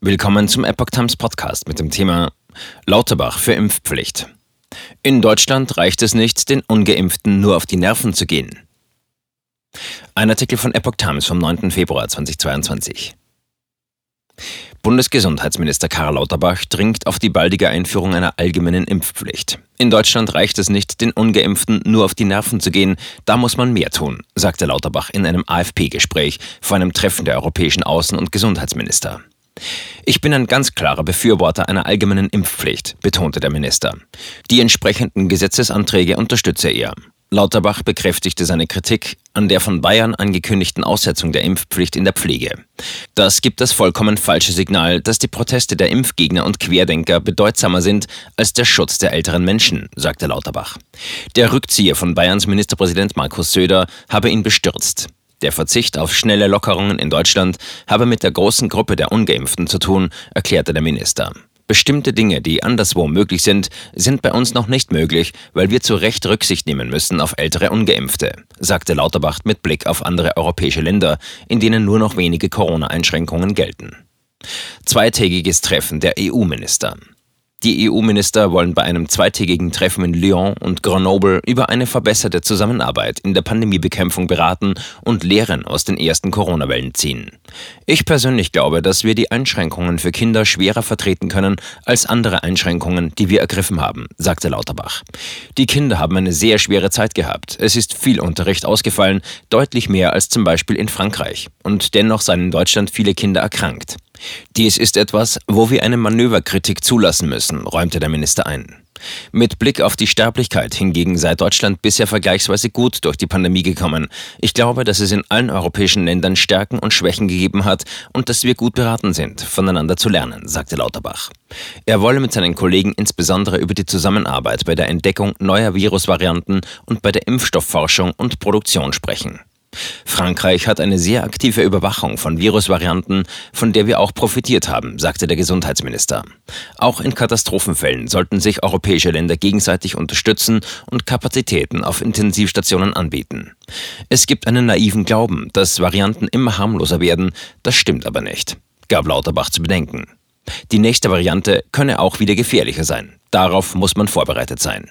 Willkommen zum Epoch Times Podcast mit dem Thema Lauterbach für Impfpflicht. In Deutschland reicht es nicht, den Ungeimpften nur auf die Nerven zu gehen. Ein Artikel von Epoch Times vom 9. Februar 2022. Bundesgesundheitsminister Karl Lauterbach dringt auf die baldige Einführung einer allgemeinen Impfpflicht. In Deutschland reicht es nicht, den Ungeimpften nur auf die Nerven zu gehen, da muss man mehr tun, sagte Lauterbach in einem AFP-Gespräch vor einem Treffen der europäischen Außen- und Gesundheitsminister. Ich bin ein ganz klarer Befürworter einer allgemeinen Impfpflicht, betonte der Minister. Die entsprechenden Gesetzesanträge unterstütze er. Lauterbach bekräftigte seine Kritik an der von Bayern angekündigten Aussetzung der Impfpflicht in der Pflege. Das gibt das vollkommen falsche Signal, dass die Proteste der Impfgegner und Querdenker bedeutsamer sind als der Schutz der älteren Menschen, sagte Lauterbach. Der Rückzieher von Bayerns Ministerpräsident Markus Söder habe ihn bestürzt. Der Verzicht auf schnelle Lockerungen in Deutschland habe mit der großen Gruppe der ungeimpften zu tun, erklärte der Minister. Bestimmte Dinge, die anderswo möglich sind, sind bei uns noch nicht möglich, weil wir zu Recht Rücksicht nehmen müssen auf ältere Ungeimpfte, sagte Lauterbach mit Blick auf andere europäische Länder, in denen nur noch wenige Corona-Einschränkungen gelten. Zweitägiges Treffen der EU-Minister. Die EU-Minister wollen bei einem zweitägigen Treffen in Lyon und Grenoble über eine verbesserte Zusammenarbeit in der Pandemiebekämpfung beraten und Lehren aus den ersten Corona-Wellen ziehen. Ich persönlich glaube, dass wir die Einschränkungen für Kinder schwerer vertreten können als andere Einschränkungen, die wir ergriffen haben, sagte Lauterbach. Die Kinder haben eine sehr schwere Zeit gehabt. Es ist viel Unterricht ausgefallen, deutlich mehr als zum Beispiel in Frankreich. Und dennoch seien in Deutschland viele Kinder erkrankt. Dies ist etwas, wo wir eine Manöverkritik zulassen müssen, räumte der Minister ein. Mit Blick auf die Sterblichkeit hingegen sei Deutschland bisher vergleichsweise gut durch die Pandemie gekommen. Ich glaube, dass es in allen europäischen Ländern Stärken und Schwächen gegeben hat und dass wir gut beraten sind, voneinander zu lernen, sagte Lauterbach. Er wolle mit seinen Kollegen insbesondere über die Zusammenarbeit bei der Entdeckung neuer Virusvarianten und bei der Impfstoffforschung und Produktion sprechen. Frankreich hat eine sehr aktive Überwachung von Virusvarianten, von der wir auch profitiert haben, sagte der Gesundheitsminister. Auch in Katastrophenfällen sollten sich europäische Länder gegenseitig unterstützen und Kapazitäten auf Intensivstationen anbieten. Es gibt einen naiven Glauben, dass Varianten immer harmloser werden, das stimmt aber nicht, gab Lauterbach zu bedenken. Die nächste Variante könne auch wieder gefährlicher sein. Darauf muss man vorbereitet sein.